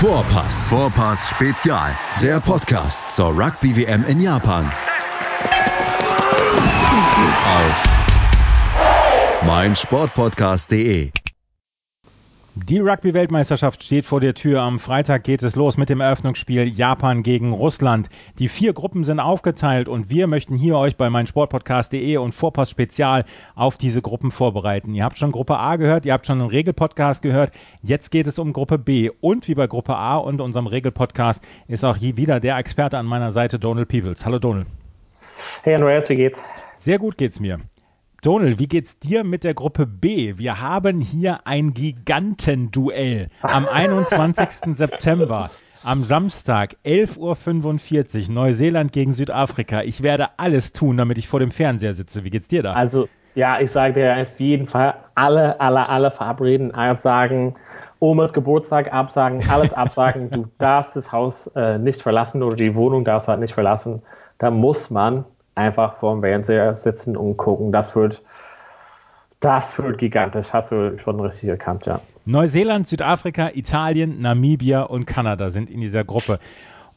Vorpass. Vorpass Spezial. Der Podcast zur Rugby WM in Japan. Auf meinsportpodcast.de. Die Rugby-Weltmeisterschaft steht vor der Tür. Am Freitag geht es los mit dem Eröffnungsspiel Japan gegen Russland. Die vier Gruppen sind aufgeteilt und wir möchten hier euch bei meinsportpodcast.de und Vorpass Spezial auf diese Gruppen vorbereiten. Ihr habt schon Gruppe A gehört, ihr habt schon einen Regelpodcast gehört. Jetzt geht es um Gruppe B. Und wie bei Gruppe A und unserem Regelpodcast ist auch hier wieder der Experte an meiner Seite, Donald Peebles. Hallo Donald. Hey Andreas, wie geht's? Sehr gut geht's mir. Donald, wie geht's dir mit der Gruppe B? Wir haben hier ein Gigantenduell am 21. September. Am Samstag, 11.45 Uhr, Neuseeland gegen Südafrika. Ich werde alles tun, damit ich vor dem Fernseher sitze. Wie geht's dir da? Also, ja, ich sage dir auf jeden Fall alle, alle, alle verabreden, sagen, Omas Geburtstag absagen, alles absagen. du darfst das Haus äh, nicht verlassen oder die Wohnung darfst halt nicht verlassen. Da muss man einfach vorm Fernseher sitzen und gucken. Das wird, das wird gigantisch. Hast du schon richtig erkannt, ja. Neuseeland, Südafrika, Italien, Namibia und Kanada sind in dieser Gruppe.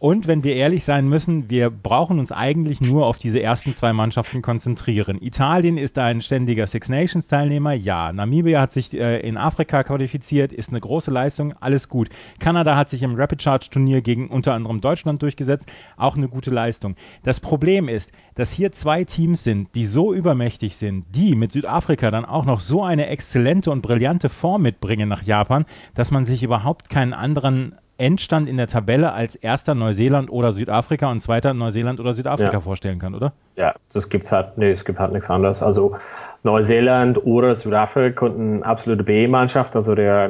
Und wenn wir ehrlich sein müssen, wir brauchen uns eigentlich nur auf diese ersten zwei Mannschaften konzentrieren. Italien ist ein ständiger Six Nations Teilnehmer, ja. Namibia hat sich äh, in Afrika qualifiziert, ist eine große Leistung, alles gut. Kanada hat sich im Rapid Charge Turnier gegen unter anderem Deutschland durchgesetzt, auch eine gute Leistung. Das Problem ist, dass hier zwei Teams sind, die so übermächtig sind, die mit Südafrika dann auch noch so eine exzellente und brillante Form mitbringen nach Japan, dass man sich überhaupt keinen anderen Endstand in der Tabelle als erster Neuseeland oder Südafrika und zweiter Neuseeland oder Südafrika ja. vorstellen kann, oder? Ja, das gibt halt, nee, es gibt halt nichts anderes. Also Neuseeland oder Südafrika konnten absolute B-Mannschaft, also der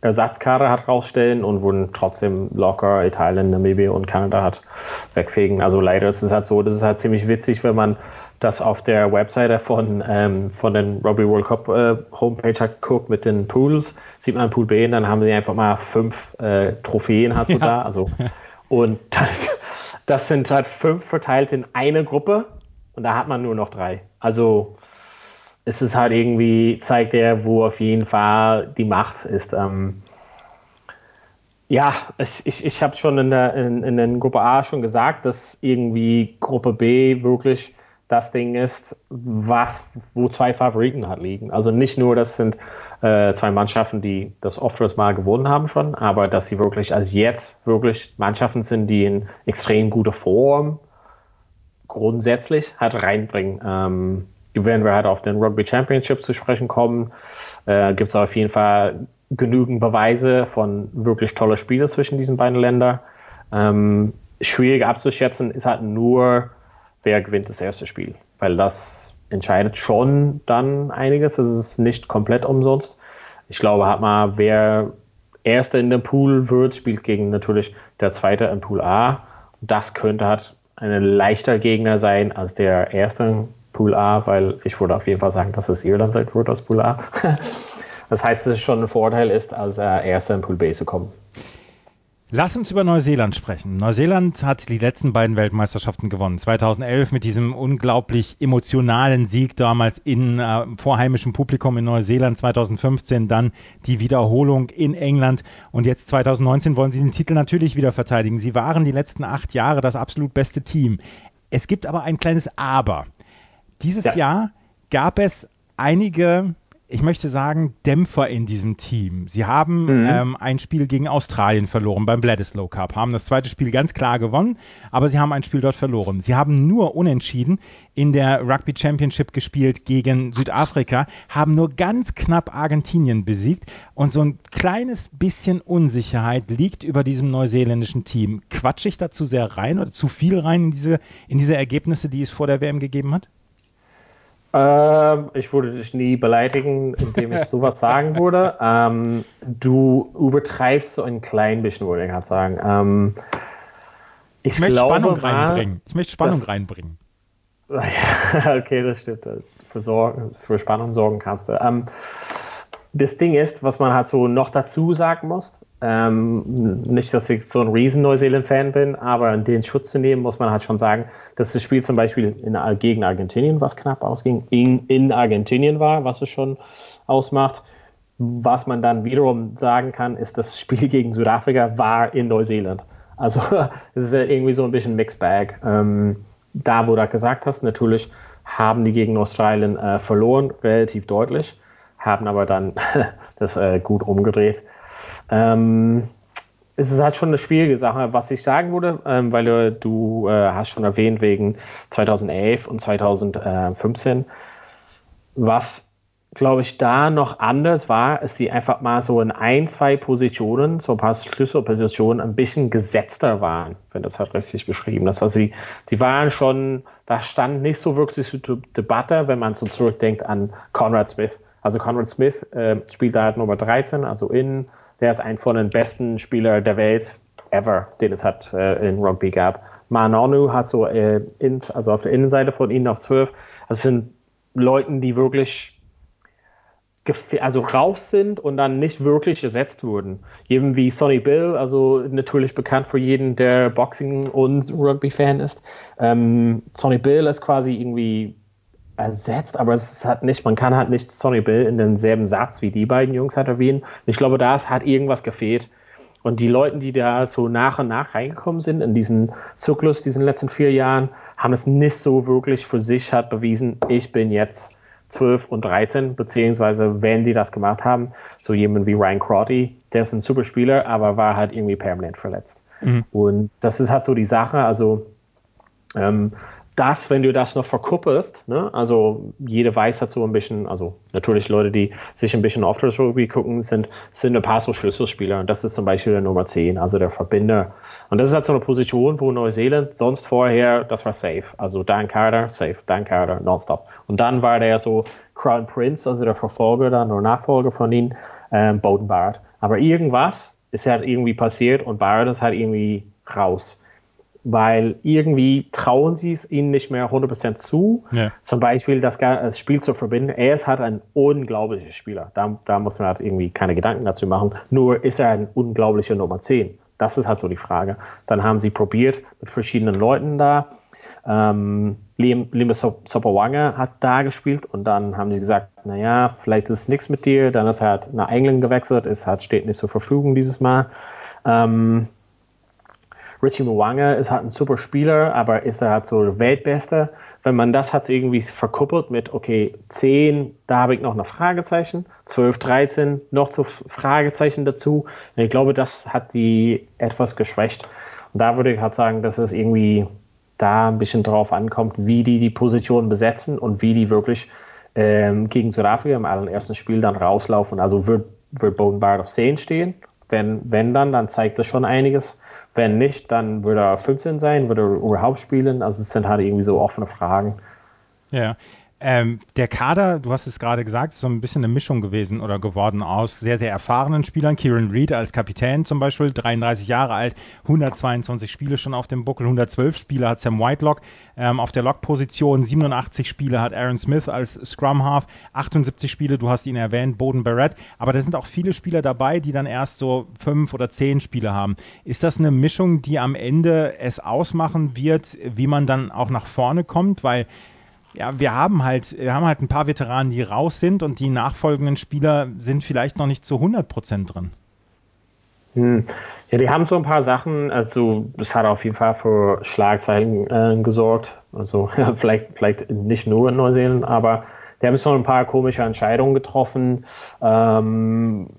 Ersatzkader hat rausstellen und wurden trotzdem locker Italien, Namibia und Kanada hat wegfegen. Also leider ist es halt so, das ist halt ziemlich witzig, wenn man das auf der Webseite von, ähm, von den Rugby World Cup äh, Homepage hat geguckt mit den Pools, sieht man Pool B und dann haben sie einfach mal fünf äh, Trophäen hat so ja. da. Also, und das, das sind halt fünf verteilt in eine Gruppe und da hat man nur noch drei. Also es ist halt irgendwie, zeigt er, wo auf jeden Fall die Macht ist. Ähm, ja, ich, ich, ich habe schon in der, in, in der Gruppe A schon gesagt, dass irgendwie Gruppe B wirklich das Ding ist, was, wo zwei Favoriten halt liegen. Also nicht nur, das sind äh, zwei Mannschaften, die das oftmals mal gewonnen haben schon, aber dass sie wirklich als jetzt wirklich Mannschaften sind, die in extrem guter Form grundsätzlich halt reinbringen. Ähm, werden wir halt auf den Rugby Championship zu sprechen kommen, äh, gibt es auf jeden Fall genügend Beweise von wirklich toller Spielen zwischen diesen beiden Ländern. Ähm, schwierig abzuschätzen ist halt nur, wer gewinnt das erste Spiel. Weil das entscheidet schon dann einiges. Es ist nicht komplett umsonst. Ich glaube, hat mal, wer Erster in dem Pool wird, spielt gegen natürlich der Zweite im Pool A. Das könnte halt ein leichter Gegner sein als der Erste Pool A, weil ich würde auf jeden Fall sagen, dass es Irland sein wird als Pool A. das heißt, dass es schon ein Vorteil ist, als Erster im Pool B zu kommen. Lass uns über Neuseeland sprechen. Neuseeland hat die letzten beiden Weltmeisterschaften gewonnen. 2011 mit diesem unglaublich emotionalen Sieg damals in äh, vorheimischem Publikum in Neuseeland. 2015 dann die Wiederholung in England. Und jetzt 2019 wollen sie den Titel natürlich wieder verteidigen. Sie waren die letzten acht Jahre das absolut beste Team. Es gibt aber ein kleines Aber. Dieses ja. Jahr gab es einige ich möchte sagen, Dämpfer in diesem Team. Sie haben mhm. ähm, ein Spiel gegen Australien verloren beim Bledisloe Cup, haben das zweite Spiel ganz klar gewonnen, aber sie haben ein Spiel dort verloren. Sie haben nur unentschieden in der Rugby Championship gespielt gegen Südafrika, haben nur ganz knapp Argentinien besiegt und so ein kleines bisschen Unsicherheit liegt über diesem neuseeländischen Team. Quatsch ich da zu sehr rein oder zu viel rein in diese, in diese Ergebnisse, die es vor der WM gegeben hat? Ähm, ich würde dich nie beleidigen, indem ich sowas sagen würde. Ähm, du übertreibst so ein klein bisschen, würde ich halt sagen. Ähm, ich, möchte glaube, Spannung reinbringen. Ich möchte Spannung das, reinbringen. Ja, okay, das stimmt. Für, Sorgen, für Spannung sorgen kannst du. Das Ding ist, was man halt so noch dazu sagen muss, ähm, nicht, dass ich so ein riesen Neuseeland-Fan bin, aber den Schutz zu nehmen, muss man halt schon sagen, dass das Spiel zum Beispiel in, gegen Argentinien, was knapp ausging, in, in Argentinien war, was es schon ausmacht. Was man dann wiederum sagen kann, ist, das Spiel gegen Südafrika war in Neuseeland. Also es ist irgendwie so ein bisschen Mixed Bag. Ähm, da, wo du gesagt hast, natürlich haben die gegen Australien äh, verloren, relativ deutlich, haben aber dann das äh, gut umgedreht. Ähm, es ist halt schon eine schwierige Sache, was ich sagen würde, ähm, weil du, du äh, hast schon erwähnt wegen 2011 und 2015, was glaube ich, da noch anders war, ist die einfach mal so in ein, zwei Positionen, so ein paar Schlüsselpositionen ein bisschen gesetzter waren, wenn das halt richtig beschrieben ist. Also die, die waren schon, da stand nicht so wirklich zur Debatte, wenn man so zurückdenkt an Conrad Smith. Also Conrad Smith äh, spielt da halt Nummer 13, also in, der ist ein von den besten Spieler der Welt ever, den es hat äh, in Rugby gab. Manonu hat so, äh, in, also auf der Innenseite von ihnen noch 12. Also sind Leuten, die wirklich also raus sind und dann nicht wirklich ersetzt wurden. Eben wie Sonny Bill, also natürlich bekannt für jeden, der Boxing und Rugby-Fan ist. Ähm, Sonny Bill ist quasi irgendwie ersetzt, aber es hat nicht, man kann halt nicht Sonny Bill in denselben Satz wie die beiden Jungs hat erwähnen. Ich glaube, da hat irgendwas gefehlt. Und die Leute, die da so nach und nach reingekommen sind in diesen Zyklus, diesen letzten vier Jahren, haben es nicht so wirklich für sich hat bewiesen, ich bin jetzt 12 und 13, beziehungsweise wenn die das gemacht haben, so jemand wie Ryan Crotty, der ist ein super Spieler, aber war halt irgendwie permanent verletzt. Mhm. Und das ist halt so die Sache, also ähm, das, wenn du das noch verkuppelst, ne, also jede weiß hat so ein bisschen, also natürlich Leute, die sich ein bisschen auf das Rugby gucken, sind, sind ein paar so Schlüsselspieler und das ist zum Beispiel der Nummer 10, also der Verbinder und das ist halt so eine Position, wo Neuseeland sonst vorher, das war safe. Also Dan Carter, safe, Dan Carter, nonstop. Und dann war der so Crown Prince, also der Verfolger dann oder Nachfolger von ihm, ähm, Bowden Barrett. Aber irgendwas ist halt irgendwie passiert und Barrett ist halt irgendwie raus. Weil irgendwie trauen sie es ihnen nicht mehr 100% zu. Ja. Zum Beispiel das, das, Spiel zu verbinden. Er ist halt ein unglaublicher Spieler. Da, da muss man halt irgendwie keine Gedanken dazu machen. Nur ist er ein unglaublicher Nummer 10. Das ist halt so die Frage. Dann haben sie probiert mit verschiedenen Leuten da. Ähm, Liam, Liam Sopawanga hat da gespielt und dann haben sie gesagt, naja, vielleicht ist es nichts mit dir. Dann ist er halt nach England gewechselt, ist halt, steht nicht zur Verfügung dieses Mal. Ähm, Richie Mwanga ist halt ein super Spieler, aber ist er halt so der Weltbeste wenn man das hat irgendwie verkuppelt mit, okay, 10, da habe ich noch ein Fragezeichen, 12, 13, noch zu Fragezeichen dazu. Und ich glaube, das hat die etwas geschwächt. Und da würde ich halt sagen, dass es irgendwie da ein bisschen drauf ankommt, wie die die Position besetzen und wie die wirklich ähm, gegen Südafrika im allerersten Spiel dann rauslaufen. Also wird, wird Bowden Barrett auf 10 stehen. Wenn, wenn dann, dann zeigt das schon einiges. Wenn nicht, dann würde er 15 sein, würde er überhaupt spielen. Also es sind halt irgendwie so offene Fragen. Ja, ähm, der Kader, du hast es gerade gesagt, ist so ein bisschen eine Mischung gewesen oder geworden aus sehr, sehr erfahrenen Spielern. Kieran Reed als Kapitän zum Beispiel, 33 Jahre alt, 122 Spiele schon auf dem Buckel, 112 Spiele hat Sam Whitelock ähm, auf der Lock-Position, 87 Spiele hat Aaron Smith als Scrum Half, 78 Spiele, du hast ihn erwähnt, Boden Barrett, aber da sind auch viele Spieler dabei, die dann erst so fünf oder zehn Spiele haben. Ist das eine Mischung, die am Ende es ausmachen wird, wie man dann auch nach vorne kommt? Weil ja, wir haben halt, wir haben halt ein paar Veteranen, die raus sind und die nachfolgenden Spieler sind vielleicht noch nicht zu 100 Prozent drin. Hm. Ja, die haben so ein paar Sachen, also das hat auf jeden Fall für Schlagzeilen äh, gesorgt. Also ja, vielleicht, vielleicht nicht nur in Neuseeland, aber die haben so ein paar komische Entscheidungen getroffen ähm,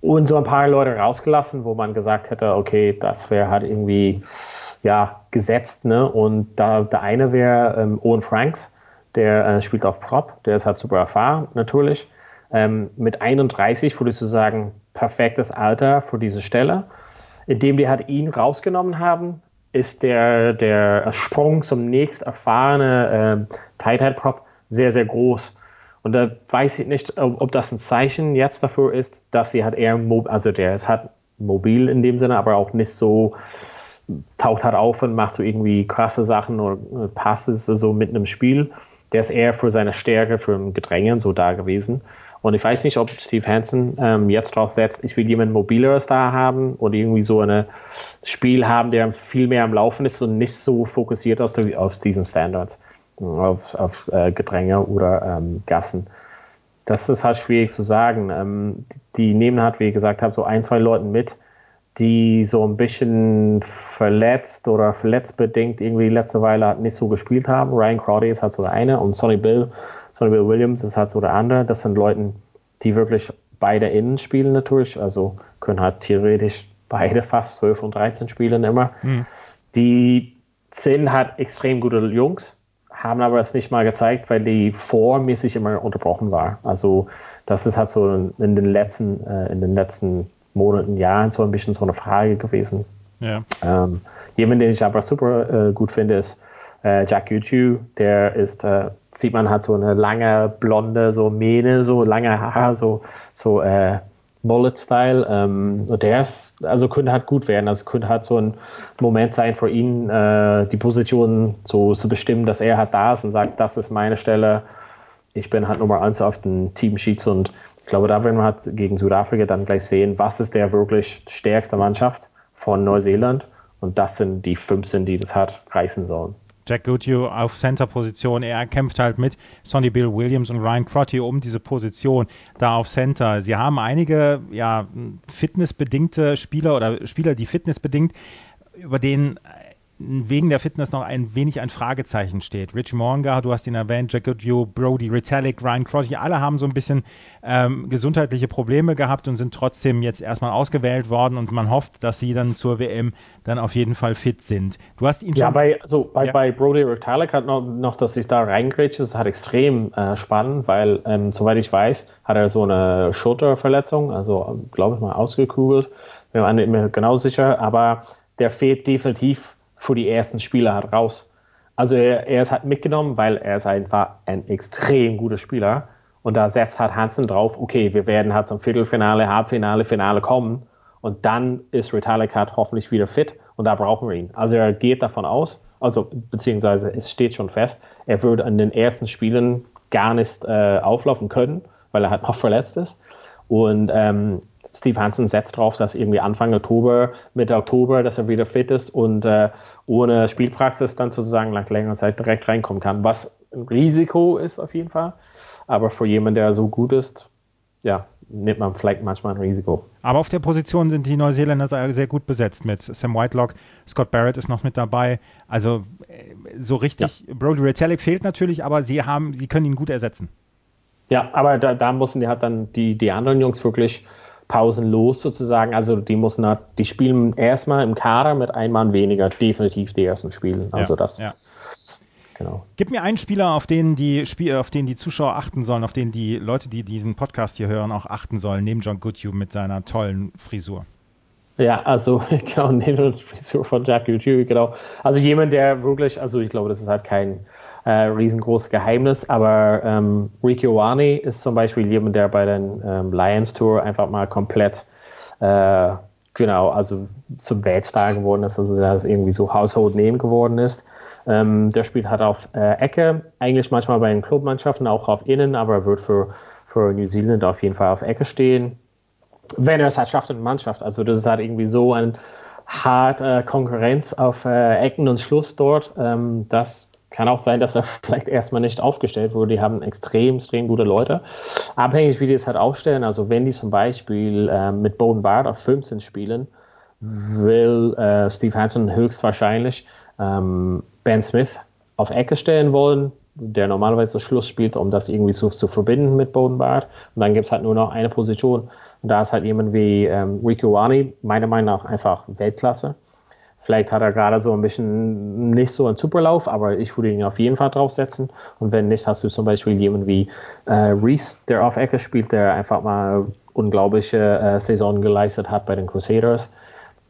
und so ein paar Leute rausgelassen, wo man gesagt hätte, okay, das wäre halt irgendwie ja, gesetzt. Ne? Und da der eine wäre ähm, Owen Franks, der äh, spielt auf Prop, der ist halt super erfahren natürlich. Ähm, mit 31 würdest du sagen, perfektes Alter für diese Stelle. Indem die halt ihn rausgenommen haben, ist der, der Sprung zum nächst erfahrene äh, Tight Head Prop sehr, sehr groß. Und da weiß ich nicht, ob, ob, das ein Zeichen jetzt dafür ist, dass sie halt eher, also der ist halt mobil in dem Sinne, aber auch nicht so taucht halt auf und macht so irgendwie krasse Sachen oder Passes so mitten im Spiel. Der ist eher für seine Stärke, für ein Gedränge so da gewesen. Und ich weiß nicht, ob Steve Hansen ähm, jetzt drauf setzt, ich will jemanden mobileres da haben oder irgendwie so ein Spiel haben, der viel mehr am Laufen ist und nicht so fokussiert auf, auf diesen Standards, auf, auf äh, Gedränge oder ähm, Gassen. Das ist halt schwierig zu sagen. Ähm, die nehmen halt, wie ich gesagt habe, so ein, zwei Leuten mit, die so ein bisschen verletzt oder verletzbedingt irgendwie letzte Weile halt nicht so gespielt haben. Ryan Crowdy ist halt so der eine und Sonny Bill Sonny Bill Williams ist halt so der andere. Das sind Leute, die wirklich beide innen spielen natürlich, also können halt theoretisch beide fast 12 und 13 spielen immer. Mhm. Die sind halt extrem gute Jungs, haben aber es nicht mal gezeigt, weil die vormäßig immer unterbrochen war. Also das ist halt so in den letzten, äh, in den letzten Monaten, Jahren so ein bisschen so eine Frage gewesen. Ja. Ähm, jemand, den ich aber super äh, gut finde, ist äh, Jack Yuchu, der ist äh, sieht man halt so eine lange blonde so Mähne, so lange Haare, so so äh, Mullet-Style. Ähm, und der ist, also könnte halt gut werden. Also könnte halt so ein Moment sein für ihn, äh, die Position so zu bestimmen, dass er halt da ist und sagt, das ist meine Stelle. Ich bin halt Nummer eins auf den Team-Sheets und ich glaube, da werden wir halt gegen Südafrika dann gleich sehen, was ist der wirklich stärkste Mannschaft von Neuseeland. Und das sind die 15, die das hat reißen sollen. Jack Goodhue auf Center-Position. Er kämpft halt mit Sonny Bill Williams und Ryan Crotty um diese Position da auf Center. Sie haben einige ja, fitnessbedingte Spieler oder Spieler, die fitnessbedingt über den wegen der Fitness noch ein wenig ein Fragezeichen steht. Rich Monga, du hast ihn erwähnt, Jack Goodhue, Brody Retallick, Ryan Crotty, alle haben so ein bisschen ähm, gesundheitliche Probleme gehabt und sind trotzdem jetzt erstmal ausgewählt worden und man hofft, dass sie dann zur WM dann auf jeden Fall fit sind. Du hast ihn schon... Ja, bei, also bei, ja. bei Brody Retallick hat noch, noch, dass ich da reingrätsche, das ist halt extrem äh, spannend, weil ähm, soweit ich weiß, hat er so eine Schulterverletzung, also glaube ich mal ausgekugelt. Wir waren nicht mehr genau sicher, aber der fehlt definitiv für die ersten Spiele halt raus. Also er, er ist halt mitgenommen, weil er ist einfach ein extrem guter Spieler. Und da setzt halt Hansen drauf, okay, wir werden halt zum Viertelfinale, Halbfinale, Finale kommen. Und dann ist Retallick halt hoffentlich wieder fit und da brauchen wir ihn. Also er geht davon aus, also beziehungsweise es steht schon fest, er würde an den ersten Spielen gar nicht äh, auflaufen können, weil er halt noch verletzt ist. Und ähm, Steve Hansen setzt darauf, dass irgendwie Anfang Oktober, Mitte Oktober, dass er wieder fit ist und äh, ohne Spielpraxis dann sozusagen nach längerer Zeit direkt reinkommen kann. Was ein Risiko ist auf jeden Fall. Aber für jemanden, der so gut ist, ja, nimmt man vielleicht manchmal ein Risiko. Aber auf der Position sind die Neuseeländer sehr gut besetzt mit Sam Whitelock, Scott Barrett ist noch mit dabei. Also äh, so richtig, ja. Brody Retallick fehlt natürlich, aber sie haben, sie können ihn gut ersetzen. Ja, aber da, da müssen die halt dann die, die anderen Jungs wirklich pausenlos sozusagen. Also die müssen halt, die spielen erstmal im Kader mit einem Mann weniger, definitiv die ersten Spielen. Also ja, das. Ja. Genau. Gib mir einen Spieler, auf den die Spiel, auf den die Zuschauer achten sollen, auf den die Leute, die diesen Podcast hier hören, auch achten sollen, neben John Goodhue mit seiner tollen Frisur. Ja, also genau, neben der Frisur von Jack Goodhue, genau. Also jemand, der wirklich, also ich glaube, das ist halt kein äh, riesengroßes Geheimnis, aber ähm, Ricky Owani ist zum Beispiel jemand, der bei den ähm, Lions Tour einfach mal komplett äh, genau, also zum Weltstar geworden ist, also der irgendwie so Household Name geworden ist. Ähm, der spielt halt auf äh, Ecke, eigentlich manchmal bei den Clubmannschaften, auch auf Innen, aber wird für, für New Zealand auf jeden Fall auf Ecke stehen. Wenn er es halt schafft in der Mannschaft. Also das ist halt irgendwie so ein hart äh, Konkurrenz auf äh, Ecken und Schluss dort. Ähm, das kann auch sein, dass er vielleicht erstmal nicht aufgestellt wurde. Die haben extrem, extrem gute Leute. Abhängig, wie die es halt aufstellen. Also wenn die zum Beispiel äh, mit Bowden Bard auf 15 spielen, will äh, Steve Hansen höchstwahrscheinlich ähm, Ben Smith auf Ecke stellen wollen, der normalerweise das Schluss spielt, um das irgendwie so zu verbinden mit Bowden Bard. Und dann gibt es halt nur noch eine Position. Und da ist halt jemand wie ähm, Rico Wani, meiner Meinung nach einfach Weltklasse. Vielleicht hat er gerade so ein bisschen nicht so einen Superlauf, aber ich würde ihn auf jeden Fall draufsetzen. Und wenn nicht, hast du zum Beispiel jemanden wie äh, Reese, der auf Ecke spielt, der einfach mal unglaubliche äh, Saison geleistet hat bei den Crusaders.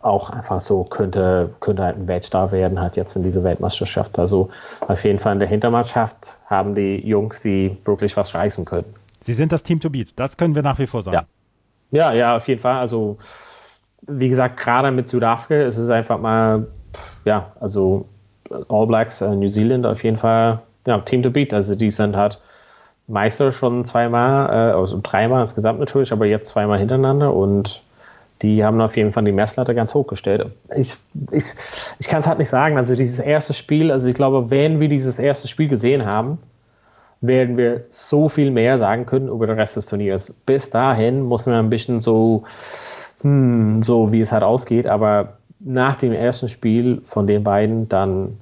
Auch einfach so könnte, könnte halt ein Weltstar werden, hat jetzt in dieser Weltmeisterschaft. Also auf jeden Fall in der Hintermannschaft haben die Jungs, die wirklich was reißen können. Sie sind das Team to beat, das können wir nach wie vor sagen. Ja, ja, ja auf jeden Fall. Also wie gesagt, gerade mit Südafrika ist es einfach mal ja, also All Blacks, äh, New Zealand auf jeden Fall ja, Team to beat. Also die sind halt Meister schon zweimal, äh, also dreimal insgesamt natürlich, aber jetzt zweimal hintereinander und die haben auf jeden Fall die Messlatte ganz hochgestellt. Ich, ich, ich kann es halt nicht sagen. Also dieses erste Spiel, also ich glaube, wenn wir dieses erste Spiel gesehen haben, werden wir so viel mehr sagen können über den Rest des Turniers. Bis dahin muss man ein bisschen so, hm, so wie es halt ausgeht, aber nach dem ersten Spiel von den beiden, dann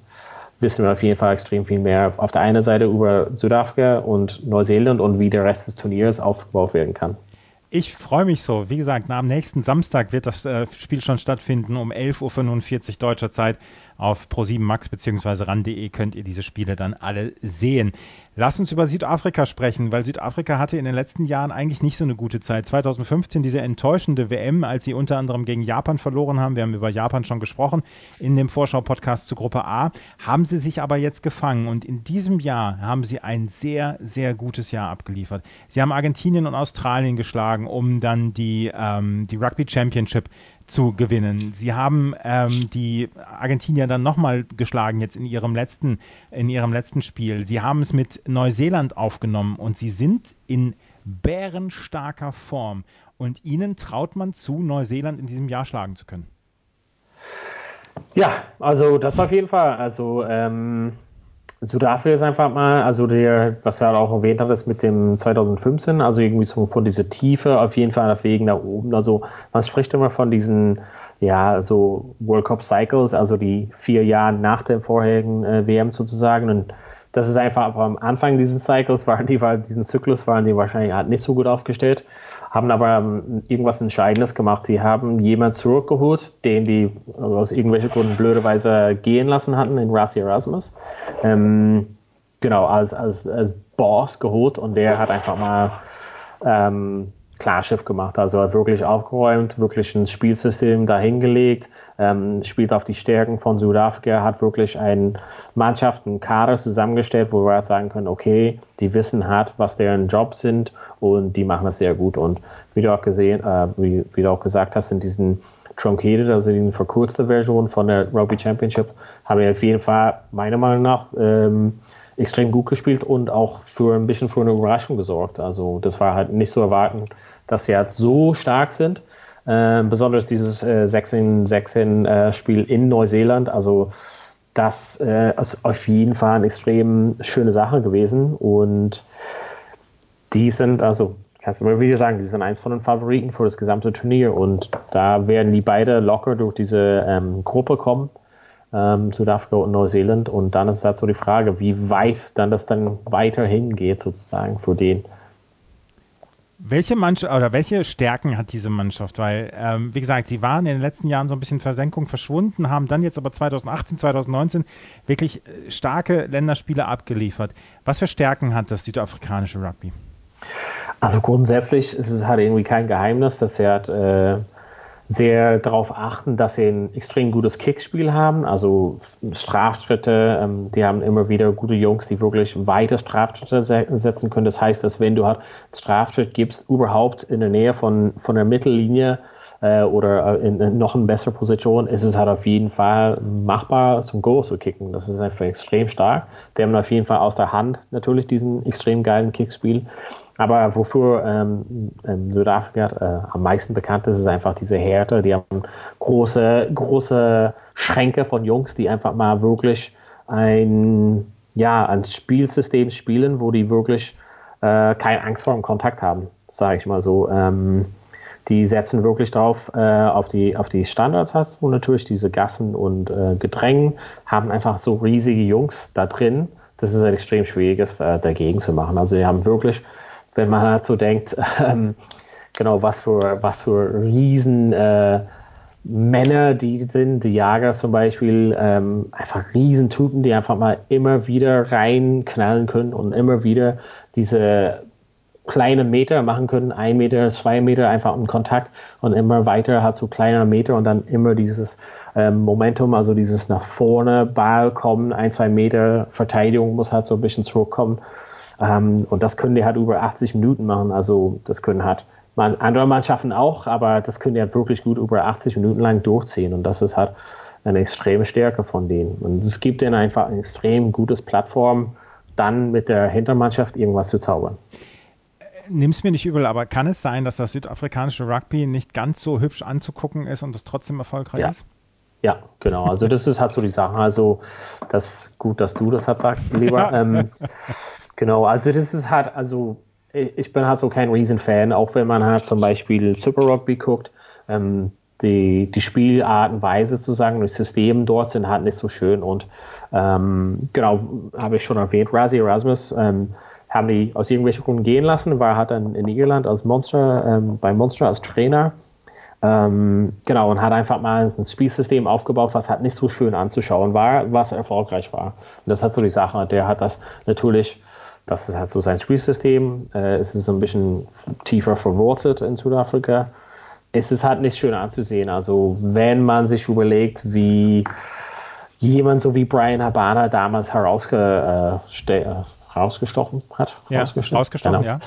wissen wir auf jeden Fall extrem viel mehr auf der einen Seite über Südafrika und Neuseeland und wie der Rest des Turniers aufgebaut werden kann. Ich freue mich so. Wie gesagt, am nächsten Samstag wird das äh, Spiel schon stattfinden um 11.45 Uhr deutscher Zeit auf Pro7 Max bzw. ran.de könnt ihr diese Spiele dann alle sehen. Lass uns über Südafrika sprechen, weil Südafrika hatte in den letzten Jahren eigentlich nicht so eine gute Zeit. 2015 diese enttäuschende WM, als sie unter anderem gegen Japan verloren haben. Wir haben über Japan schon gesprochen in dem Vorschau-Podcast zu Gruppe A. Haben sie sich aber jetzt gefangen und in diesem Jahr haben sie ein sehr, sehr gutes Jahr abgeliefert. Sie haben Argentinien und Australien geschlagen, um dann die, ähm, die Rugby Championship zu gewinnen. Sie haben ähm, die Argentinier dann nochmal geschlagen jetzt in ihrem letzten in ihrem letzten Spiel. Sie haben es mit Neuseeland aufgenommen und sie sind in bärenstarker Form und ihnen traut man zu, Neuseeland in diesem Jahr schlagen zu können. Ja, also das auf jeden Fall. Also ähm, Südafrika ist einfach mal, also der, was er auch erwähnt hat, ist mit dem 2015, also irgendwie so von dieser Tiefe auf jeden Fall Wegen nach oben. Also man spricht immer von diesen, ja, so World Cup Cycles, also die vier Jahre nach der vorherigen äh, WM sozusagen. Und das ist einfach am Anfang dieses Cycles waren die, weil diesen Zyklus waren die wahrscheinlich halt nicht so gut aufgestellt haben aber ähm, irgendwas Entscheidendes gemacht. Die haben jemanden zurückgeholt, den die aus irgendwelchen Gründen blöderweise gehen lassen hatten, in Rassi Erasmus. Ähm, genau, als, als, als Boss geholt und der hat einfach mal ähm, Klarschiff gemacht. Also hat wirklich aufgeräumt, wirklich ein Spielsystem dahingelegt, ähm, spielt auf die Stärken von Südafrika, hat wirklich eine Mannschaft, einen Kader zusammengestellt, wo wir halt sagen können, okay, die wissen halt, was deren Jobs sind und die machen das sehr gut. Und wie du auch gesehen, äh, wie, wie du auch gesagt hast, in diesen Truncated, also in verkürzte Version von der Rugby Championship, haben wir auf jeden Fall meiner Meinung nach ähm, extrem gut gespielt und auch für ein bisschen für eine Überraschung gesorgt. Also das war halt nicht zu erwarten, dass sie halt so stark sind. Äh, besonders dieses äh, 16-16-Spiel äh, in Neuseeland. Also das äh, ist auf jeden Fall eine extrem schöne Sache gewesen. Und die sind, also kannst du mal wieder sagen, die sind eins von den Favoriten für das gesamte Turnier. Und da werden die beide locker durch diese ähm, Gruppe kommen ähm, Südafrika und Neuseeland. Und dann ist halt so die Frage, wie weit dann das dann weiterhin geht, sozusagen, für den. Welche oder welche Stärken hat diese Mannschaft? Weil, ähm, wie gesagt, sie waren in den letzten Jahren so ein bisschen Versenkung verschwunden, haben dann jetzt aber 2018, 2019 wirklich äh, starke Länderspiele abgeliefert. Was für Stärken hat das südafrikanische Rugby? Also grundsätzlich ist es halt irgendwie kein Geheimnis, dass er hat, äh, sehr darauf achten, dass sie ein extrem gutes Kickspiel haben, also Straftritte, ähm, die haben immer wieder gute Jungs, die wirklich weite Straftritte setzen können. Das heißt, dass wenn du halt Straftritt gibst, überhaupt in der Nähe von, von der Mittellinie äh, oder in, in noch eine bessere Position, ist es halt auf jeden Fall machbar, zum Goal zu kicken. Das ist einfach extrem stark. Die haben auf jeden Fall aus der Hand natürlich diesen extrem geilen Kickspiel. Aber wofür ähm, ähm, Südafrika äh, am meisten bekannt ist, ist einfach diese Härte. Die haben große, große Schränke von Jungs, die einfach mal wirklich ein, ja, ein Spielsystem spielen, wo die wirklich äh, keine Angst vor dem Kontakt haben, sage ich mal so. Ähm, die setzen wirklich drauf äh, auf die auf die Standards hast und natürlich diese Gassen und äh, Gedrängen haben einfach so riesige Jungs da drin. Das ist ein extrem schwieriges äh, dagegen zu machen. Also die haben wirklich wenn man halt so denkt, ähm, genau, was für, was für riesen äh, Männer die sind, die Jager zum Beispiel, ähm, einfach Riesentypen, die einfach mal immer wieder reinknallen können und immer wieder diese kleine Meter machen können, ein Meter, zwei Meter einfach im Kontakt und immer weiter hat so kleiner Meter und dann immer dieses ähm, Momentum, also dieses nach vorne Ball kommen, ein, zwei Meter Verteidigung muss halt so ein bisschen zurückkommen ähm, und das können die halt über 80 Minuten machen. Also das können halt man, andere Mannschaften auch, aber das können die halt wirklich gut über 80 Minuten lang durchziehen. Und das ist halt eine extreme Stärke von denen. Und es gibt denen einfach ein extrem gutes Plattform, dann mit der Hintermannschaft irgendwas zu zaubern. Nimm's mir nicht übel, aber kann es sein, dass das südafrikanische Rugby nicht ganz so hübsch anzugucken ist und es trotzdem erfolgreich ja. ist? Ja, genau. Also das ist halt so die Sache. Also das gut, dass du das halt sagst, lieber. ähm, genau, also das ist halt, also ich bin halt so kein Riesenfan, auch wenn man halt zum Beispiel Super Rugby guckt. Ähm, die, die Spielartenweise zu sagen, das System dort sind halt nicht so schön und ähm, genau, habe ich schon erwähnt, Razzie Erasmus ähm, haben die aus irgendwelchen Gründen gehen lassen, war halt dann in Irland als Monster, ähm, bei Monster als Trainer. Ähm, genau, und hat einfach mal ein Spielsystem aufgebaut, was halt nicht so schön anzuschauen war, was erfolgreich war. Und das hat so die Sache, der hat das natürlich, das ist halt so sein Spielsystem, äh, es ist ein bisschen tiefer verwurzelt in Südafrika. Es ist halt nicht schön anzusehen. Also wenn man sich überlegt, wie jemand so wie Brian Habana damals herausge, äh, rausgestochen hat. Ja, rausgestochen, genau. ja.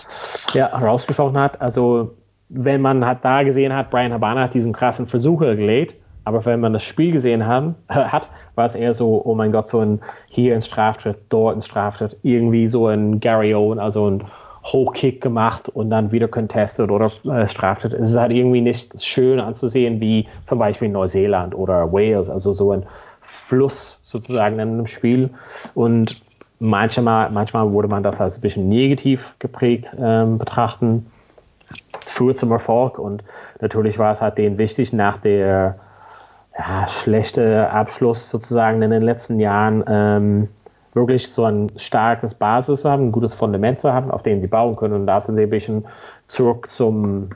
Ja, rausgestochen hat. Also wenn man hat da gesehen hat, Brian Habana hat diesen krassen Versuch gelegt, aber wenn man das Spiel gesehen haben, hat, war es eher so, oh mein Gott, so ein hier ein Straftritt, dort ein Straftritt, irgendwie so ein Gary Owen, also ein Hochkick gemacht und dann wieder contested oder äh, Straftritt. Es ist halt irgendwie nicht schön anzusehen wie zum Beispiel Neuseeland oder Wales, also so ein Fluss sozusagen in einem Spiel. Und manchmal, manchmal wurde man das als ein bisschen negativ geprägt ähm, betrachten führt zum Erfolg und natürlich war es halt denen wichtig, nach der ja, schlechte Abschluss sozusagen in den letzten Jahren ähm, wirklich so ein starkes Basis zu haben, ein gutes Fundament zu haben, auf dem sie bauen können. Und da sind sie ein bisschen zurück zum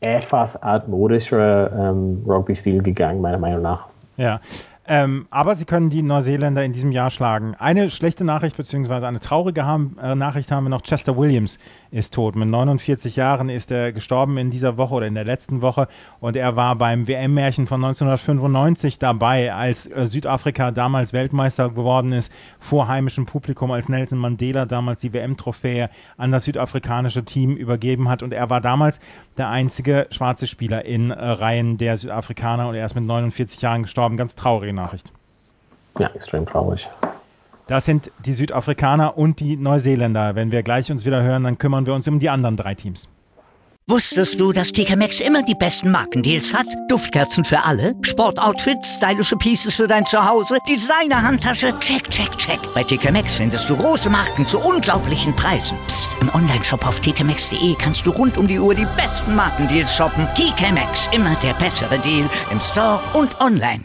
etwas altmodischeren ähm, Rugby-Stil gegangen, meiner Meinung nach. Ja, ähm, aber sie können die Neuseeländer in diesem Jahr schlagen. Eine schlechte Nachricht beziehungsweise eine traurige haben, äh, Nachricht haben wir noch. Chester Williams ist tot. Mit 49 Jahren ist er gestorben in dieser Woche oder in der letzten Woche und er war beim WM-Märchen von 1995 dabei, als äh, Südafrika damals Weltmeister geworden ist, vor heimischem Publikum, als Nelson Mandela damals die WM-Trophäe an das südafrikanische Team übergeben hat und er war damals der einzige schwarze Spieler in äh, Reihen der Südafrikaner und er ist mit 49 Jahren gestorben. Ganz traurig Nachricht. Ja, extrem traurig. Das sind die Südafrikaner und die Neuseeländer. Wenn wir gleich uns wieder hören, dann kümmern wir uns um die anderen drei Teams. Wusstest du, dass TK Maxx immer die besten Markendeals hat? Duftkerzen für alle, Sportoutfits, stylische Pieces für dein Zuhause, Designer-Handtasche, check, check, check. Bei TK Maxx findest du große Marken zu unglaublichen Preisen. Psst. im Onlineshop auf tkmaxx.de kannst du rund um die Uhr die besten Markendeals shoppen. TK Maxx, immer der bessere Deal im Store und online.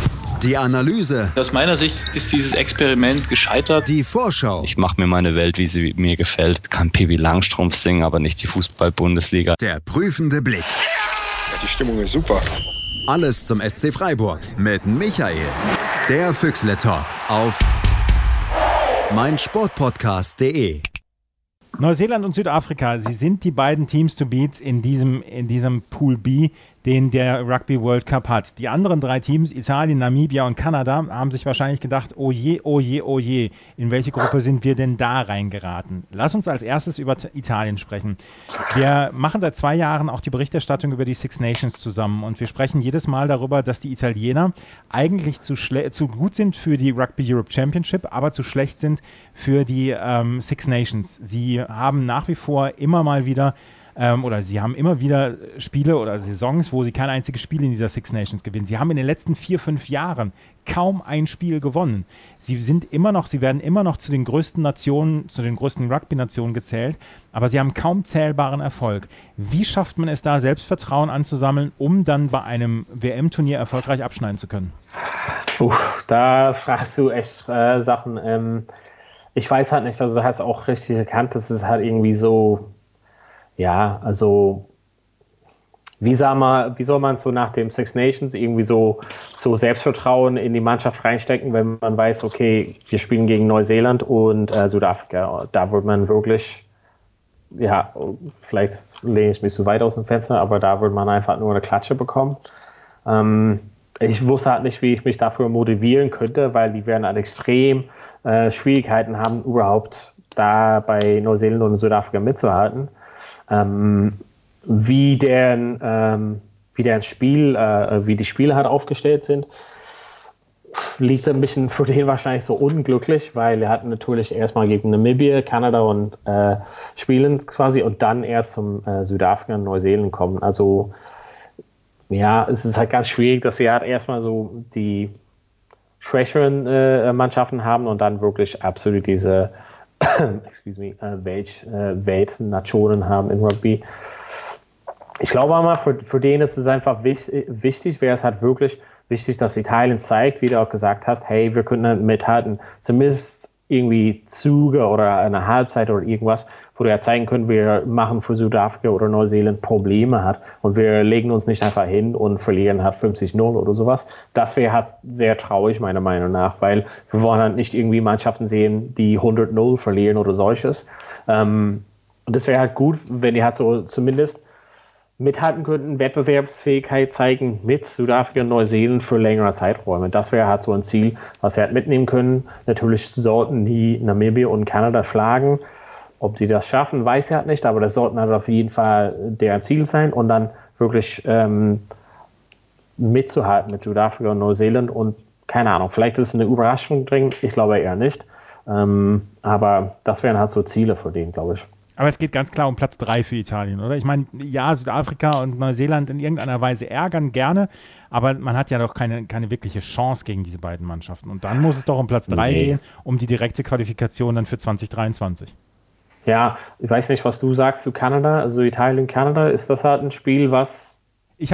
Die Analyse. Aus meiner Sicht ist dieses Experiment gescheitert. Die Vorschau. Ich mache mir meine Welt, wie sie mir gefällt. Kann Pippi Langstrumpf singen, aber nicht die Fußball-Bundesliga. Der prüfende Blick. Ja, die Stimmung ist super. Alles zum SC Freiburg mit Michael. Der Füchsle Talk auf meinsportpodcast.de. Neuseeland und Südafrika, sie sind die beiden Teams to beat in diesem, in diesem Pool B den der Rugby World Cup hat. Die anderen drei Teams, Italien, Namibia und Kanada, haben sich wahrscheinlich gedacht, oh je, oh je, oh je, in welche Gruppe sind wir denn da reingeraten? Lass uns als erstes über Italien sprechen. Wir machen seit zwei Jahren auch die Berichterstattung über die Six Nations zusammen und wir sprechen jedes Mal darüber, dass die Italiener eigentlich zu, zu gut sind für die Rugby Europe Championship, aber zu schlecht sind für die ähm, Six Nations. Sie haben nach wie vor immer mal wieder ähm, oder sie haben immer wieder Spiele oder Saisons, wo sie kein einziges Spiel in dieser Six Nations gewinnen. Sie haben in den letzten vier, fünf Jahren kaum ein Spiel gewonnen. Sie sind immer noch, sie werden immer noch zu den größten Nationen, zu den größten Rugby-Nationen gezählt, aber sie haben kaum zählbaren Erfolg. Wie schafft man es da, Selbstvertrauen anzusammeln, um dann bei einem WM-Turnier erfolgreich abschneiden zu können? Puh, da fragst du echt äh, Sachen. Ähm, ich weiß halt nicht, also du hast auch richtig erkannt, dass es halt irgendwie so ja, also wie, sag mal, wie soll man so nach dem Six Nations irgendwie so, so Selbstvertrauen in die Mannschaft reinstecken, wenn man weiß, okay, wir spielen gegen Neuseeland und äh, Südafrika. Da wird man wirklich ja, vielleicht lehne ich mich zu weit aus dem Fenster, aber da würde man einfach nur eine Klatsche bekommen. Ähm, ich wusste halt nicht, wie ich mich dafür motivieren könnte, weil die werden halt extrem äh, Schwierigkeiten haben, überhaupt da bei Neuseeland und Südafrika mitzuhalten. Ähm, wie deren, ähm, wie deren Spiel, äh, wie die Spiele halt aufgestellt sind, liegt ein bisschen für den wahrscheinlich so unglücklich, weil er hat natürlich erstmal gegen Namibia, Kanada und äh, spielen quasi und dann erst zum äh, Südafrika und Neuseeland kommen. Also ja, es ist halt ganz schwierig, dass sie halt erstmal so die schwächeren äh, Mannschaften haben und dann wirklich absolut diese excuse me, äh, Welt, äh, Weltnationen haben in Rugby. Ich glaube aber, für, für den ist es einfach wichtig, wichtig wäre es halt wirklich wichtig, dass Italien zeigt, wie du auch gesagt hast, hey, wir können mithalten, zumindest irgendwie Züge oder eine Halbzeit oder irgendwas, wo du ja zeigen können, wir machen für Südafrika oder Neuseeland Probleme hat und wir legen uns nicht einfach hin und verlieren halt 50-0 oder sowas. Das wäre halt sehr traurig, meiner Meinung nach, weil wir wollen halt nicht irgendwie Mannschaften sehen, die 100-0 verlieren oder solches. Ähm, und das wäre halt gut, wenn die halt so zumindest mithalten könnten, Wettbewerbsfähigkeit zeigen mit Südafrika und Neuseeland für längere Zeiträume. Das wäre halt so ein Ziel, was sie halt mitnehmen können. Natürlich sollten die Namibia und Kanada schlagen. Ob sie das schaffen, weiß ich halt nicht, aber das sollten halt auf jeden Fall deren Ziel sein und dann wirklich ähm, mitzuhalten mit Südafrika und Neuseeland und keine Ahnung, vielleicht ist es eine Überraschung drin, ich glaube eher nicht. Ähm, aber das wären halt so Ziele für den, glaube ich. Aber es geht ganz klar um Platz 3 für Italien, oder? Ich meine, ja, Südafrika und Neuseeland in irgendeiner Weise ärgern gerne, aber man hat ja doch keine, keine wirkliche Chance gegen diese beiden Mannschaften. Und dann muss es doch um Platz 3 nee. gehen, um die direkte Qualifikation dann für 2023. Ja, ich weiß nicht, was du sagst zu Kanada, also Italien, Kanada, ist das halt ein Spiel, was ich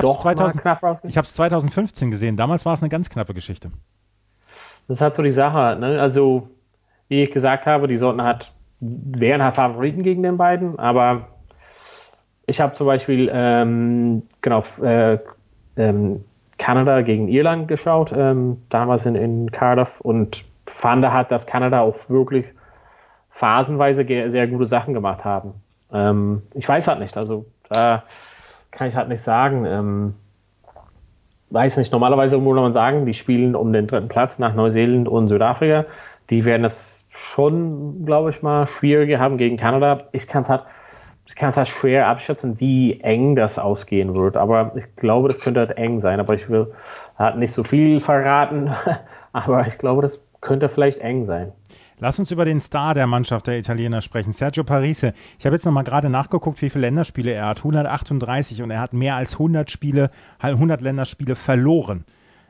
habe es 2015 gesehen. Damals war es eine ganz knappe Geschichte. Das ist halt so die Sache. Ne? Also, wie ich gesagt habe, die sollten halt wären halt Favoriten gegen den beiden, aber ich habe zum Beispiel ähm, genau äh, ähm, Kanada gegen Irland geschaut, ähm, damals in, in Cardiff und fand halt, dass Kanada auch wirklich phasenweise sehr gute Sachen gemacht haben. Ähm, ich weiß halt nicht, also da kann ich halt nicht sagen. Ähm, weiß nicht, normalerweise würde man sagen, die spielen um den dritten Platz nach Neuseeland und Südafrika. Die werden es schon, glaube ich mal, schwieriger haben gegen Kanada. Ich kann es halt, ich kann halt schwer abschätzen, wie eng das ausgehen wird. Aber ich glaube, das könnte halt eng sein. Aber ich will halt nicht so viel verraten. Aber ich glaube, das könnte vielleicht eng sein. Lass uns über den Star der Mannschaft der Italiener sprechen, Sergio Parise. Ich habe jetzt nochmal gerade nachgeguckt, wie viele Länderspiele er hat. 138 und er hat mehr als 100 Spiele, 100 Länderspiele verloren.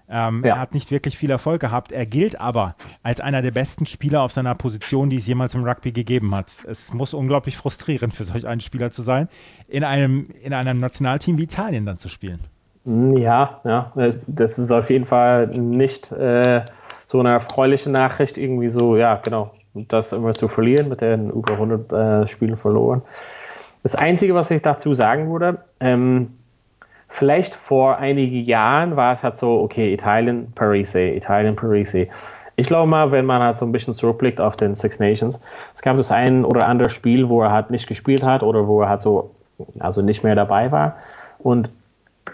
Ähm, ja. Er hat nicht wirklich viel Erfolg gehabt. Er gilt aber als einer der besten Spieler auf seiner Position, die es jemals im Rugby gegeben hat. Es muss unglaublich frustrierend für solch einen Spieler zu sein, in einem, in einem Nationalteam wie Italien dann zu spielen. Ja, ja, das ist auf jeden Fall nicht äh, so eine erfreuliche Nachricht, irgendwie so, ja, genau, das immer zu verlieren, mit den über 100 äh, Spielen verloren. Das Einzige, was ich dazu sagen würde, ähm, vielleicht vor einigen Jahren war es halt so, okay, Italien, Parise, Italien, Parise. Ich glaube mal, wenn man halt so ein bisschen zurückblickt auf den Six Nations, es gab das ein oder andere Spiel, wo er halt nicht gespielt hat oder wo er halt so, also nicht mehr dabei war. Und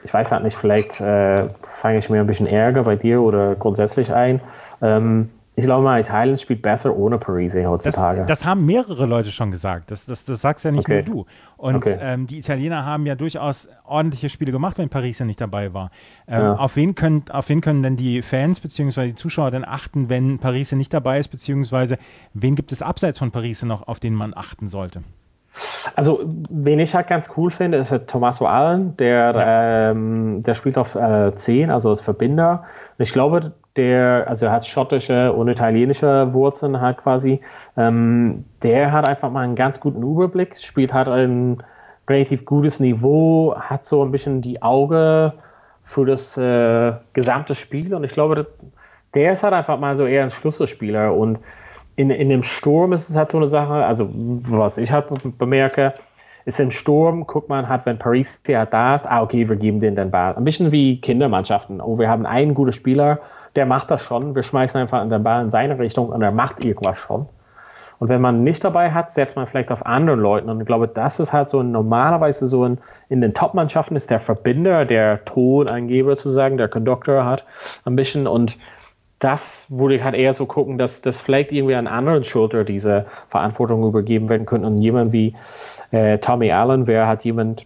ich weiß halt nicht, vielleicht äh, fange ich mir ein bisschen Ärger bei dir oder grundsätzlich ein. Ähm, ich glaube mal, Italien spielt besser ohne Parise heutzutage. Das, das, haben mehrere Leute schon gesagt. Das, das, das sagst ja nicht okay. nur du. Und okay. ähm, die Italiener haben ja durchaus ordentliche Spiele gemacht, wenn Paris ja nicht dabei war. Ähm, ja. auf, wen können, auf wen können denn die Fans bzw. die Zuschauer denn achten, wenn Paris nicht dabei ist, beziehungsweise wen gibt es abseits von Paris noch, auf den man achten sollte? Also, wen ich halt ganz cool finde, ist halt Tommaso Allen, der, ja. ähm, der spielt auf äh, 10, also als Verbinder. Und ich glaube, der, also er hat schottische und italienische Wurzeln halt quasi, ähm, der hat einfach mal einen ganz guten Überblick, spielt halt ein relativ gutes Niveau, hat so ein bisschen die Auge für das äh, gesamte Spiel und ich glaube, der ist halt einfach mal so eher ein Schlüsselspieler und in, in dem Sturm ist es halt so eine Sache, also was ich halt bemerke, ist im Sturm, guckt man halt, wenn Paris ja da ist, ah, okay, wir geben den den Ball. Ein bisschen wie Kindermannschaften. Oh, wir haben einen guten Spieler, der macht das schon. Wir schmeißen einfach den Ball in seine Richtung und er macht irgendwas schon. Und wenn man nicht dabei hat, setzt man vielleicht auf andere Leute. Und ich glaube, das ist halt so normalerweise so ein, in den Top-Mannschaften ist der Verbinder, der Tonangeber sozusagen, der Conductor hat ein bisschen. Und das würde ich halt eher so gucken, dass das vielleicht irgendwie an anderen Schulter diese Verantwortung übergeben werden könnte. Und jemand wie äh, Tommy Allen wäre halt jemand,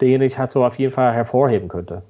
den ich halt so auf jeden Fall hervorheben könnte.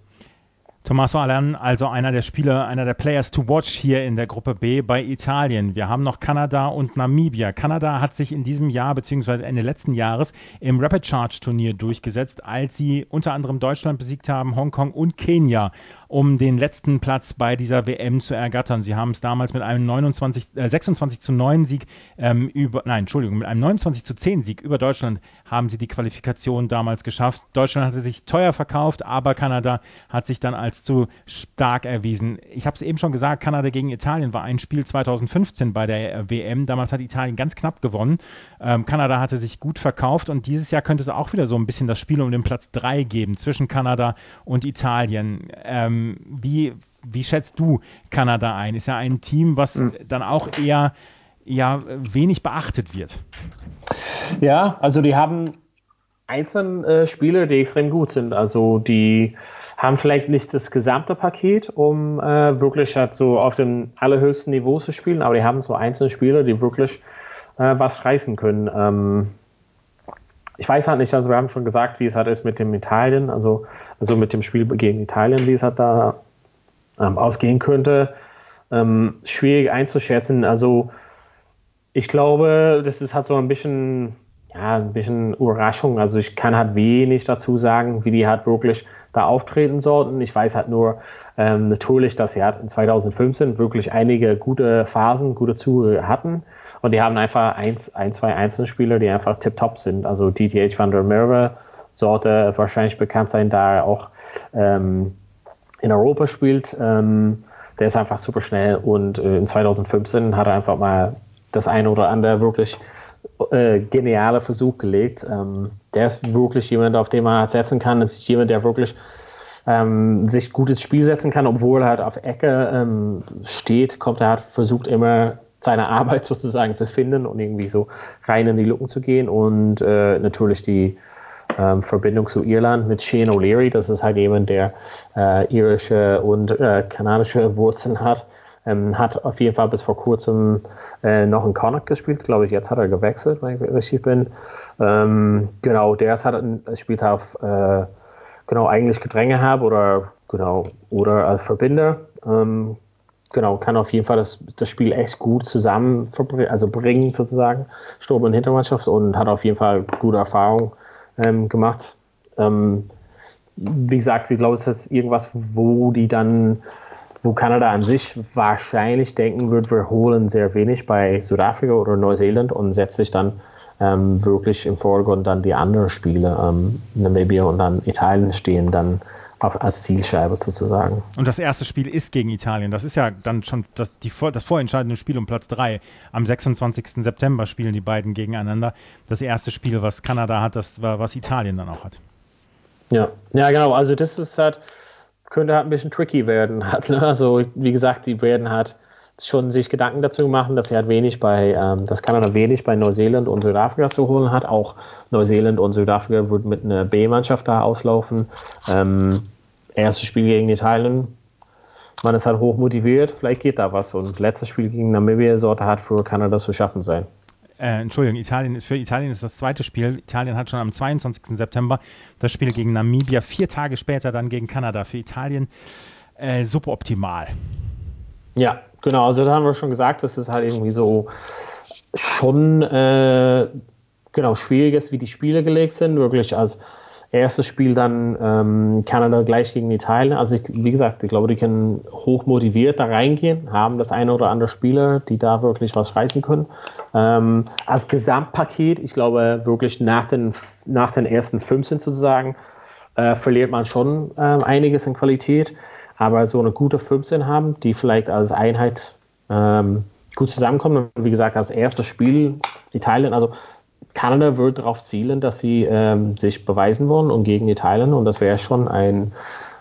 Tommaso Allan, also einer der Spieler, einer der Players to watch hier in der Gruppe B bei Italien. Wir haben noch Kanada und Namibia. Kanada hat sich in diesem Jahr bzw. Ende letzten Jahres im Rapid Charge Turnier durchgesetzt, als sie unter anderem Deutschland besiegt haben, Hongkong und Kenia um den letzten Platz bei dieser WM zu ergattern. Sie haben es damals mit einem 29, äh, 26 zu 9 Sieg ähm, über, nein, Entschuldigung, mit einem 29 zu 10 Sieg über Deutschland haben sie die Qualifikation damals geschafft. Deutschland hatte sich teuer verkauft, aber Kanada hat sich dann als zu stark erwiesen. Ich habe es eben schon gesagt, Kanada gegen Italien war ein Spiel 2015 bei der WM. Damals hat Italien ganz knapp gewonnen. Ähm, Kanada hatte sich gut verkauft und dieses Jahr könnte es auch wieder so ein bisschen das Spiel um den Platz 3 geben zwischen Kanada und Italien. Ähm, wie, wie schätzt du Kanada ein? Ist ja ein Team, was mhm. dann auch eher ja, wenig beachtet wird. Ja, also die haben einzelne äh, Spieler, die extrem gut sind. Also die haben vielleicht nicht das gesamte Paket, um äh, wirklich halt so auf dem allerhöchsten Niveau zu spielen, aber die haben so einzelne Spieler, die wirklich äh, was reißen können. Ähm, ich weiß halt nicht, also wir haben schon gesagt, wie es halt ist mit dem Italien, also, also mit dem Spiel gegen Italien, wie es halt da ähm, ausgehen könnte. Ähm, schwierig einzuschätzen. Also ich glaube, das ist halt so ein bisschen, ja, ein bisschen Überraschung. Also ich kann halt wenig dazu sagen, wie die halt wirklich da auftreten sollten. Ich weiß halt nur ähm, natürlich, dass sie halt in 2015 wirklich einige gute Phasen, gute Züge hatten. Und die haben einfach ein, ein zwei einzelne Spieler, die einfach tip-top sind. Also DTH van der Merwe sollte wahrscheinlich bekannt sein, da er auch ähm, in Europa spielt. Ähm, der ist einfach super schnell und äh, in 2015 hat er einfach mal das eine oder andere wirklich äh, geniale Versuch gelegt. Ähm, der ist wirklich jemand, auf den man halt setzen kann. Das ist jemand, der wirklich ähm, sich gut ins Spiel setzen kann, obwohl er halt auf Ecke ähm, steht, kommt er halt, versucht immer seine Arbeit sozusagen zu finden und irgendwie so rein in die Lücken zu gehen und äh, natürlich die ähm, Verbindung zu Irland mit Shane O'Leary, das ist halt jemand, der äh, irische und äh, kanadische Wurzeln hat. Ähm, hat auf jeden Fall bis vor kurzem äh, noch in Connacht gespielt, glaube ich. Jetzt hat er gewechselt, wenn ich richtig bin. Ähm, genau, der ist halt, spielt auf äh, genau eigentlich Gedränge habe oder genau oder als Verbinder. Ähm, genau, kann auf jeden Fall das, das Spiel echt gut zusammen also bringen, sozusagen, Sturm- und Hintermannschaft und hat auf jeden Fall gute Erfahrungen ähm, gemacht. Ähm, wie gesagt, ich glaube, es ist irgendwas, wo die dann, wo Kanada an sich wahrscheinlich denken wird, wir holen sehr wenig bei Südafrika oder Neuseeland und setzt sich dann ähm, wirklich im Vordergrund dann die anderen Spiele, ähm, Namibia und dann Italien stehen dann auf, als Zielscheibe sozusagen. Und das erste Spiel ist gegen Italien. Das ist ja dann schon das, die, das vorentscheidende Spiel um Platz 3. Am 26. September spielen die beiden gegeneinander. Das erste Spiel, was Kanada hat, das war, was Italien dann auch hat. Ja, ja genau. Also das ist halt, könnte halt ein bisschen tricky werden. Halt, ne? Also wie gesagt, die werden halt schon sich Gedanken dazu machen, dass sie halt wenig bei, ähm, dass Kanada wenig bei Neuseeland und Südafrika zu holen hat. Auch Neuseeland und Südafrika wird mit einer B-Mannschaft da auslaufen. Ähm, erstes Spiel gegen Italien, man ist halt hoch motiviert, vielleicht geht da was. Und letztes Spiel gegen Namibia sollte halt für Kanada zu schaffen sein. Äh, Entschuldigung, Italien, für Italien ist das zweite Spiel. Italien hat schon am 22. September das Spiel gegen Namibia, vier Tage später dann gegen Kanada. Für Italien äh, super optimal. Ja, genau. Also da haben wir schon gesagt, dass es halt irgendwie so schon äh, genau schwierig ist, wie die Spiele gelegt sind. Wirklich als erstes Spiel dann ähm, Kanada gleich gegen Italien. Also ich, wie gesagt, ich glaube, die können hoch motiviert da reingehen, haben das eine oder andere Spieler, die da wirklich was reißen können. Ähm, als Gesamtpaket, ich glaube wirklich nach den, nach den ersten 15 sozusagen, äh, verliert man schon äh, einiges in Qualität aber so eine gute 15 haben, die vielleicht als Einheit ähm, gut zusammenkommen. Und wie gesagt, als erstes Spiel Italien, also Kanada wird darauf zielen, dass sie ähm, sich beweisen wollen und gegen Italien und das wäre schon eine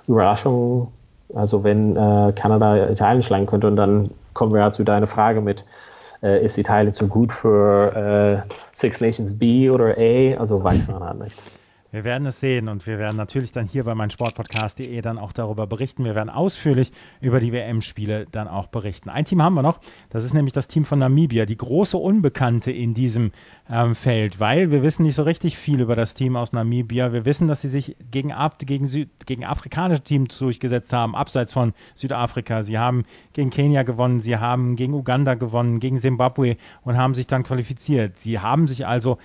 Überraschung, also wenn äh, Kanada Italien schlagen könnte und dann kommen wir ja zu deiner Frage mit äh, ist Italien zu gut für äh, Six Nations B oder A? Also weiß man halt nicht. Wir werden es sehen und wir werden natürlich dann hier bei meinsportpodcast.de dann auch darüber berichten. Wir werden ausführlich über die WM-Spiele dann auch berichten. Ein Team haben wir noch, das ist nämlich das Team von Namibia, die große Unbekannte in diesem ähm, Feld, weil wir wissen nicht so richtig viel über das Team aus Namibia. Wir wissen, dass sie sich gegen, gegen, Süd, gegen afrikanische Teams durchgesetzt haben, abseits von Südafrika. Sie haben gegen Kenia gewonnen, sie haben gegen Uganda gewonnen, gegen Zimbabwe und haben sich dann qualifiziert. Sie haben sich also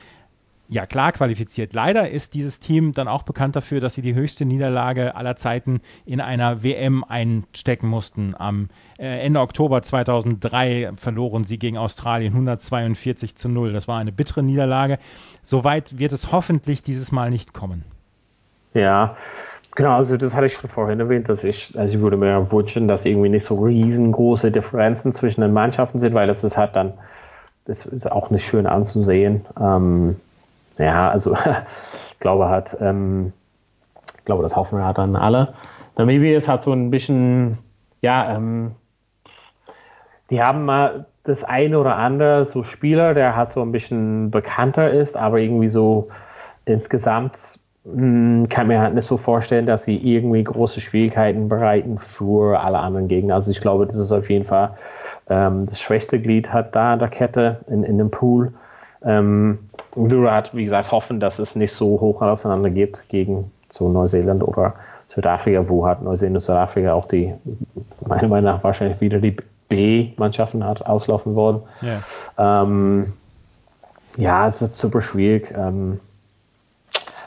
ja klar qualifiziert. Leider ist dieses Team dann auch bekannt dafür, dass sie die höchste Niederlage aller Zeiten in einer WM einstecken mussten. Am äh, Ende Oktober 2003 verloren sie gegen Australien 142 zu 0. Das war eine bittere Niederlage. Soweit wird es hoffentlich dieses Mal nicht kommen. Ja, Genau, also das hatte ich schon vorhin erwähnt, dass ich, also ich würde mir wünschen, dass irgendwie nicht so riesengroße Differenzen zwischen den Mannschaften sind, weil das ist halt dann, das ist auch nicht schön anzusehen. Ähm, ja, also ich glaube halt, ähm, ich glaube, das hoffen wir halt dann alle. Namibia ist halt so ein bisschen, ja, ähm, die haben mal das eine oder andere so Spieler, der halt so ein bisschen bekannter ist, aber irgendwie so insgesamt mh, hm, kann mir halt nicht so vorstellen, dass sie irgendwie große Schwierigkeiten bereiten für alle anderen Gegner. Also ich glaube, das ist auf jeden Fall ähm, das schwächste Glied hat da an der Kette in, in dem Pool. Ähm, halt, wie gesagt, hoffen, dass es nicht so hoch auseinander geht gegen so Neuseeland oder Südafrika, wo halt Neuseeland und Südafrika auch die, meiner Meinung nach, wahrscheinlich wieder die B-Mannschaften hat auslaufen wollen. Yeah. Ähm, ja, es ist super schwierig. Ähm,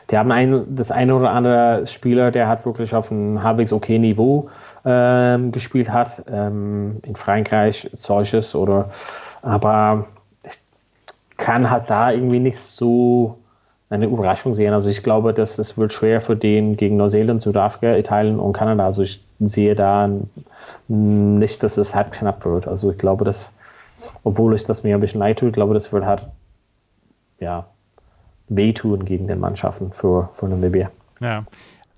die haben ein, das eine oder andere Spieler, der hat wirklich auf einem halbwegs okay Niveau ähm, gespielt hat. Ähm, in Frankreich solches oder aber kann halt da irgendwie nicht so eine Überraschung sehen. Also ich glaube, dass es wird schwer für den gegen Neuseeland, Südafrika, Italien und Kanada. Also ich sehe da nicht, dass es halt knapp wird. Also ich glaube, dass, obwohl es das mir ein bisschen leid tut, ich glaube, das wird halt ja wehtun gegen den Mannschaften für, für Namibia. Ja,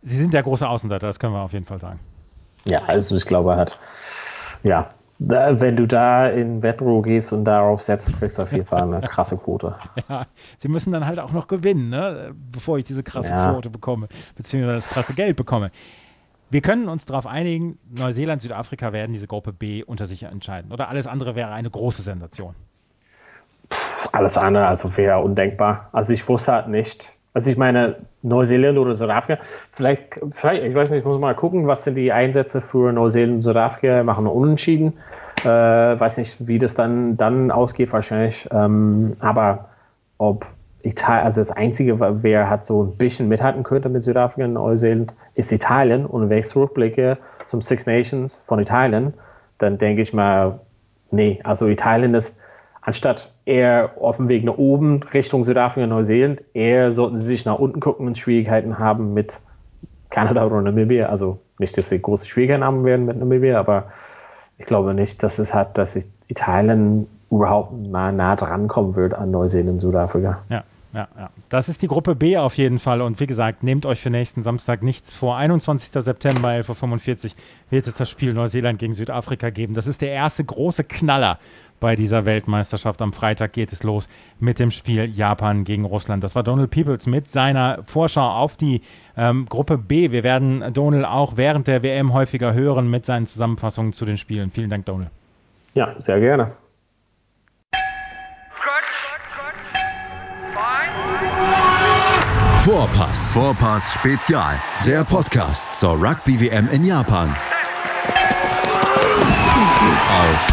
sie sind der große Außenseiter, das können wir auf jeden Fall sagen. Ja, also ich glaube halt, ja, wenn du da in Wetro gehst und darauf setzt, kriegst du auf jeden Fall eine krasse Quote. Ja, sie müssen dann halt auch noch gewinnen, ne? bevor ich diese krasse ja. Quote bekomme, beziehungsweise das krasse Geld bekomme. Wir können uns darauf einigen, Neuseeland, Südafrika werden diese Gruppe B unter sich entscheiden. Oder alles andere wäre eine große Sensation. Alles andere, also wäre undenkbar. Also ich wusste halt nicht, also ich meine, Neuseeland oder Südafrika, vielleicht, vielleicht, ich weiß nicht, ich muss mal gucken, was sind die Einsätze für Neuseeland und Südafrika, machen unentschieden. Äh, weiß nicht, wie das dann, dann ausgeht wahrscheinlich. Ähm, aber ob Italien, also das Einzige, wer hat so ein bisschen mithalten könnte mit Südafrika und Neuseeland, ist Italien. Und wenn ich zurückblicke zum Six Nations von Italien, dann denke ich mal, nee, also Italien ist anstatt eher auf dem Weg nach oben Richtung Südafrika, Neuseeland, eher sollten sie sich nach unten gucken und Schwierigkeiten haben mit Kanada oder Namibia. Also nicht, dass sie große Schwierigkeiten haben werden mit Namibia, aber ich glaube nicht, dass es hat, dass Italien überhaupt mal nah dran kommen wird an Neuseeland Südafrika. Ja. Ja, ja. Das ist die Gruppe B auf jeden Fall. Und wie gesagt, nehmt euch für nächsten Samstag nichts vor. 21. September, 11.45 Uhr wird es das Spiel Neuseeland gegen Südafrika geben. Das ist der erste große Knaller bei dieser Weltmeisterschaft. Am Freitag geht es los mit dem Spiel Japan gegen Russland. Das war Donald Peoples mit seiner Vorschau auf die ähm, Gruppe B. Wir werden Donald auch während der WM häufiger hören mit seinen Zusammenfassungen zu den Spielen. Vielen Dank, Donald. Ja, sehr gerne. Vorpass. Vorpass Spezial. Der Podcast zur Rugby WM in Japan. Auf